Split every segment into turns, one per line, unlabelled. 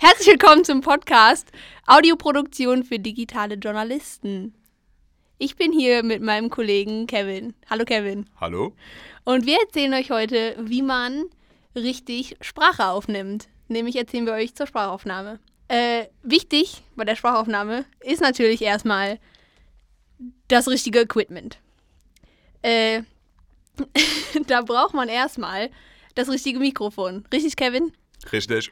Herzlich willkommen zum Podcast Audioproduktion für digitale Journalisten. Ich bin hier mit meinem Kollegen Kevin. Hallo Kevin.
Hallo.
Und wir erzählen euch heute, wie man richtig Sprache aufnimmt. Nämlich erzählen wir euch zur Sprachaufnahme. Äh, wichtig bei der Sprachaufnahme ist natürlich erstmal das richtige Equipment. Äh, da braucht man erstmal das richtige Mikrofon. Richtig, Kevin?
Richtig.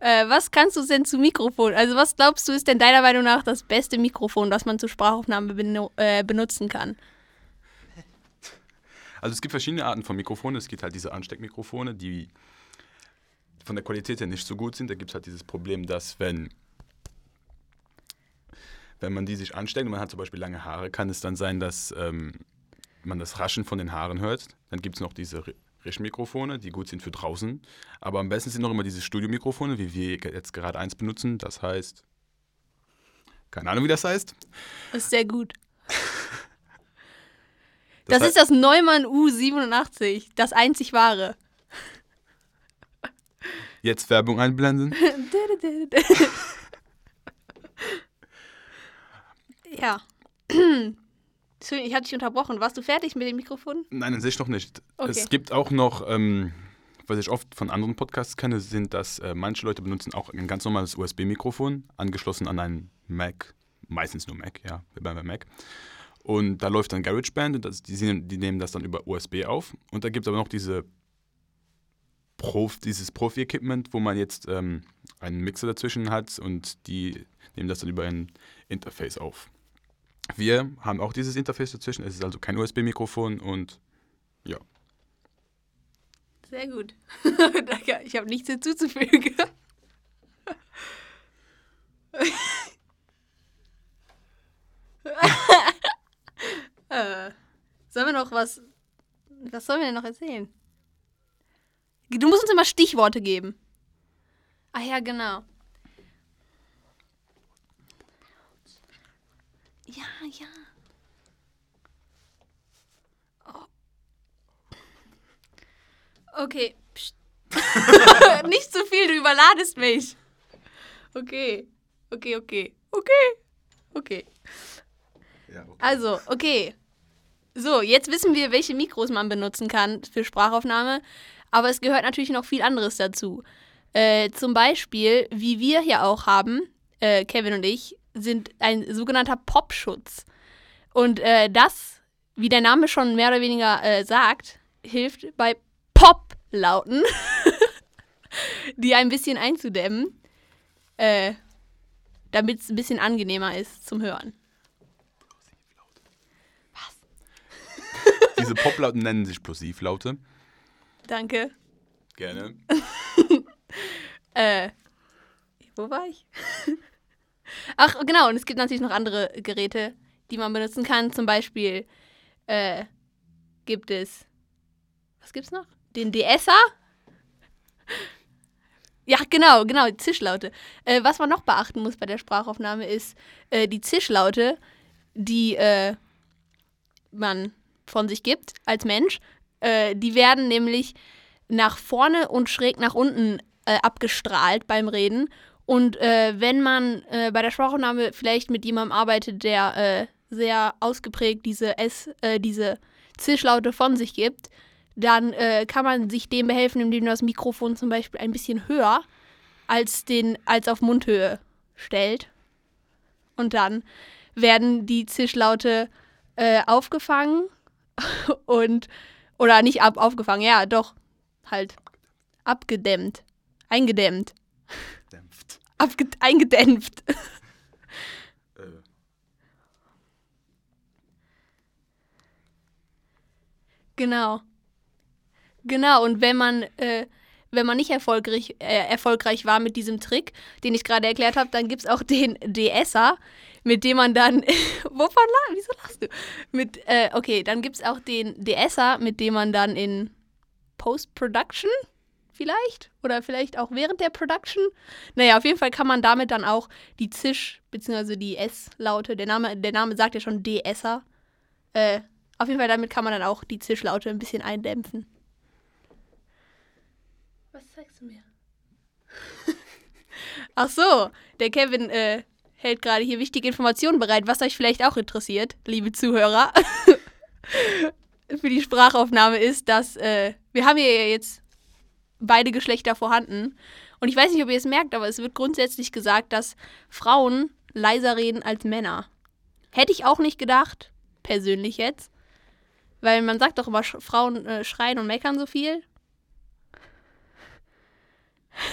Äh, was kannst du denn zu Mikrofon? Also was glaubst du ist denn deiner Meinung nach das beste Mikrofon, das man zur Sprachaufnahme beno- äh, benutzen kann?
Also es gibt verschiedene Arten von Mikrofonen. Es gibt halt diese Ansteckmikrofone, die von der Qualität her nicht so gut sind. Da gibt es halt dieses Problem, dass wenn, wenn man die sich ansteckt und man hat zum Beispiel lange Haare, kann es dann sein, dass ähm, man das Raschen von den Haaren hört. Dann gibt es noch diese Richtmikrofone, die gut sind für draußen. Aber am besten sind noch immer diese Studiomikrofone, wie wir jetzt gerade eins benutzen. Das heißt, keine Ahnung, wie das heißt.
Das ist sehr gut. Das,
heißt-
ist das Neumann U87, das einzig wahre.
Jetzt Werbung einblenden.
ja. Entschuldigung, ich hatte dich unterbrochen. Warst du fertig mit dem Mikrofon?
Nein, an sich noch nicht.
Okay.
Es gibt auch noch, ähm, was ich oft von anderen Podcasts kenne, sind, dass äh, manche Leute benutzen auch ein ganz normales USB-Mikrofon, angeschlossen an einen Mac, meistens nur Mac, ja, bei Mac. Und da läuft dann GarageBand und das, die, die nehmen das dann über USB auf. Und da gibt es aber noch diese Prof, dieses Profi-Equipment, wo man jetzt ähm, einen Mixer dazwischen hat und die nehmen das dann über ein Interface auf. Wir haben auch dieses Interface dazwischen, es ist also kein USB-Mikrofon und ja.
Sehr gut. Danke, ich habe nichts hinzuzufügen. sollen wir noch was. Was sollen wir denn noch erzählen? Du musst uns immer Stichworte geben. Ah ja, genau. Ja, ja. Okay. Psst. Nicht zu viel, du überladest mich. Okay. Okay, okay. Okay. Okay.
ja okay.
Also, okay. So, jetzt wissen wir, welche Mikros man benutzen kann für Sprachaufnahme. Aber es gehört natürlich noch viel anderes dazu. Äh, zum Beispiel, wie wir hier auch haben, äh, Kevin und ich, sind ein sogenannter Popschutz. Und äh, das, wie der Name schon mehr oder weniger äh, sagt, hilft bei Pop-Lauten, die ein bisschen einzudämmen, äh, damit es ein bisschen angenehmer ist zum Hören.
Diese Poplauten nennen sich Plosivlaute.
Danke.
Gerne.
Äh, wo war ich? Ach, genau, und es gibt natürlich noch andere Geräte, die man benutzen kann. Zum Beispiel äh, gibt es, was gibt's noch? Den DSer. Ja, genau, genau, Zischlaute. Äh, was man noch beachten muss bei der Sprachaufnahme ist äh, die Zischlaute, die äh, man von sich gibt als Mensch. Äh, die werden nämlich nach vorne und schräg nach unten äh, abgestrahlt beim Reden. Und äh, wenn man äh, bei der Sprachaufnahme vielleicht mit jemandem arbeitet, der äh, sehr ausgeprägt diese S, äh, diese Zischlaute von sich gibt, dann äh, kann man sich dem behelfen, indem man das Mikrofon zum Beispiel ein bisschen höher als, den, als auf Mundhöhe stellt. Und dann werden die Zischlaute aufgefangen und oder nicht ab, aufgefangen, ja, doch, halt abgedämmt, eingedämmt,
Dämpft.
Eingedämpft. Genau. Genau, und wenn man, äh, wenn man nicht erfolgreich, äh, erfolgreich war mit diesem Trick, den ich gerade erklärt habe, dann gibt es auch den DSer, mit dem man dann. Wovon lachst Wieso lachst du? Mit, äh, okay, dann gibt es auch den DSer, mit dem man dann in Post-Production vielleicht? Oder vielleicht auch während der Production? Naja, auf jeden Fall kann man damit dann auch die Zisch- bzw. die S-Laute, der Name, der Name sagt ja schon DSer, äh, auf jeden Fall damit kann man dann auch die Zischlaute ein bisschen eindämpfen. Was zeigst du mir? Ach so, der Kevin äh, hält gerade hier wichtige Informationen bereit, was euch vielleicht auch interessiert, liebe Zuhörer. Für die Sprachaufnahme ist, dass äh, wir haben hier jetzt beide Geschlechter vorhanden. Und ich weiß nicht, ob ihr es merkt, aber es wird grundsätzlich gesagt, dass Frauen leiser reden als Männer. Hätte ich auch nicht gedacht, persönlich jetzt. Weil man sagt doch immer, Frauen äh, schreien und meckern so viel.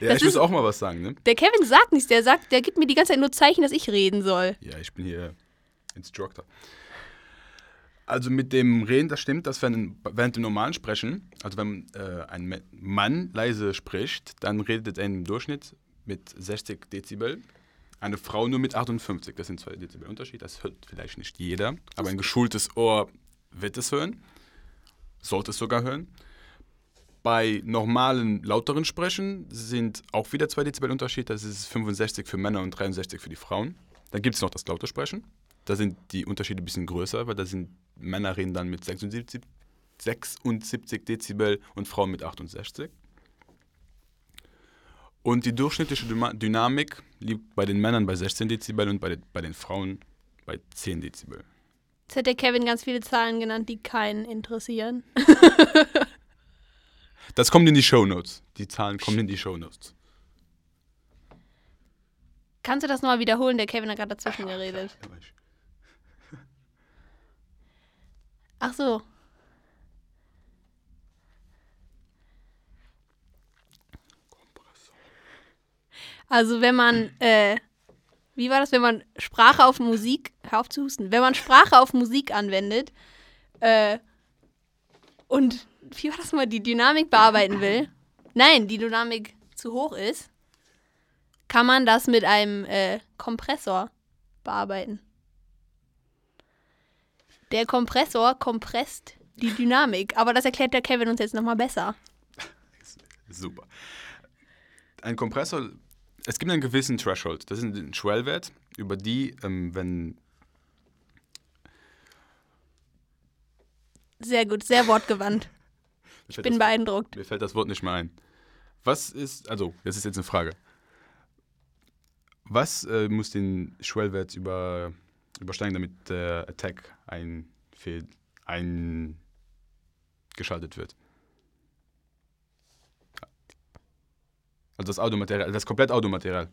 Ja,
Das
ich muss auch mal was sagen, ne?
Der Kevin sagt nichts, der sagt, der gibt mir die ganze Zeit nur Zeichen, dass ich reden soll.
Ja, ich bin hier Instructor. Also mit dem Reden, das stimmt, dass wenn, während dem normalen Sprechen, also wenn äh, ein Mann leise spricht, dann redet er im Durchschnitt mit 60 Dezibel. Eine Frau nur mit 58. Das sind zwei Dezibel Unterschied. Das hört vielleicht nicht jeder, aber ein geschultes Ohr wird es hören. Sollte es sogar hören. Bei normalen, lauteren Sprechen sind auch wieder zwei Dezibel Unterschied. Das ist 65 für Männer und 63 für die Frauen. Dann gibt es noch das laute Sprechen. Da sind die Unterschiede ein bisschen größer, weil da sind Männer reden dann mit 76, 76 Dezibel und Frauen mit 68. Und die durchschnittliche Dynamik liegt bei den Männern bei 16 Dezibel und bei, den- bei den Frauen bei 10 Dezibel.
Jetzt hat der Kevin ganz viele Zahlen genannt, die keinen interessieren.
Das kommt in die Shownotes. Die Zahlen kommen in die Shownotes.
Kannst du das nochmal wiederholen? Der Kevin hat gerade dazwischen geredet. Ach so. Also wenn man, äh, wie war das, wenn man Sprache auf Musik, hör auf zu husten, wenn man Sprache auf Musik anwendet äh, und, wie war das mal, die Dynamik bearbeiten will, nein, die Dynamik zu hoch ist, kann man das mit einem äh, Kompressor bearbeiten. Der Kompressor kompresst die Dynamik, aber das erklärt der Kevin uns jetzt nochmal besser.
Super. Ein Kompressor, es gibt einen gewissen Threshold. Das ist ein Schwellwert, über die, ähm, wenn
Sehr gut, sehr wortgewandt.
ich
Bin beeindruckt.
Mir fällt das Wort nicht mehr ein. Was ist, also, das ist jetzt eine Frage. Was äh, muss den Schwellwert über, übersteigen, damit der Attack einfehl- eingeschaltet wird? Also das Audiomaterial, das komplett Audiomaterial.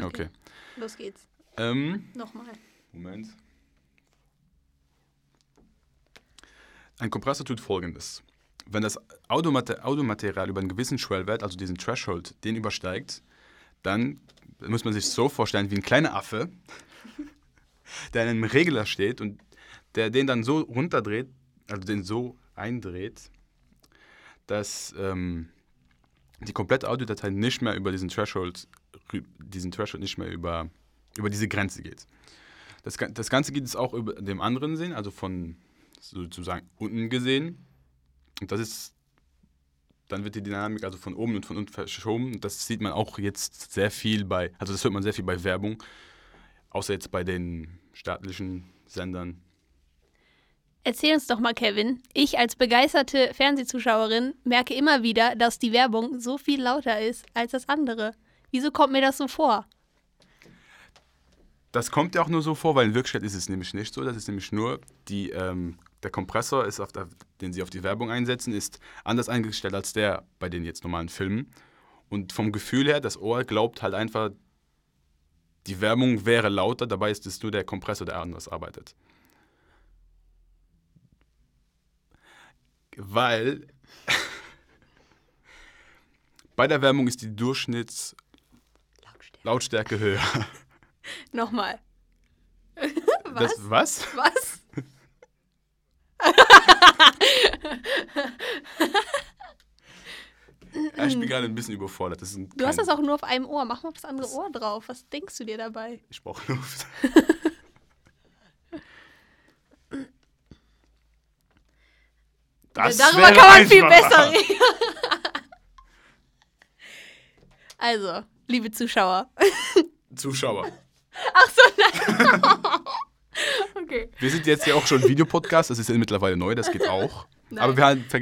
Okay.
Los geht's.
Ähm,
Nochmal.
Moment. Ein Kompressor tut folgendes. Wenn das Audiomate Audiomaterial über einen gewissen Schwellwert, also diesen Threshold, den übersteigt, dann muss man sich so vorstellen wie ein kleiner Affe, der in einem Regler steht und der den dann so runterdreht, also den so eindreht, dass ähm, die komplette Audiodatei nicht mehr über diesen Threshold, diesen Threshold nicht mehr über, über diese Grenze geht. Das, das Ganze geht es auch über dem anderen Sinn, also von sozusagen unten gesehen. Und das ist, dann wird die Dynamik also von oben und von unten verschoben. Das sieht man auch jetzt sehr viel bei, also das hört man sehr viel bei Werbung, außer jetzt bei den staatlichen Sendern.
Erzähl uns doch mal, Kevin. Ich als begeisterte Fernsehzuschauerin merke immer wieder, dass die Werbung so viel lauter ist als das andere. Wieso kommt mir das so vor?
Das kommt ja auch nur so vor, weil in Wirklichkeit ist es nämlich nicht so. Das ist nämlich nur die, ähm, der Kompressor, ist der, den sie auf die Werbung einsetzen, ist anders eingestellt als der bei den jetzt normalen Filmen. Und vom Gefühl her, das Ohr glaubt halt einfach, die Werbung wäre lauter, dabei ist es nur der Kompressor, der anders arbeitet. Weil bei der Werbung ist die Durchschnittslautstärke höher.
Nochmal.
Das, was?
Was?
Ja, ich bin gerade ein bisschen überfordert. Das ein
Du hast das auch nur auf einem Ohr. Mach mal auf das andere Ohr drauf. Was denkst du dir dabei?
Ich brauche Luft. Das
Darüber kann man viel besser reden. Also, liebe Zuschauer.
Zuschauer.
Ach so, nein. Okay.
Wir sind jetzt ja auch schon Videopodcast, das ist ja mittlerweile neu, das geht auch. Aber wir haben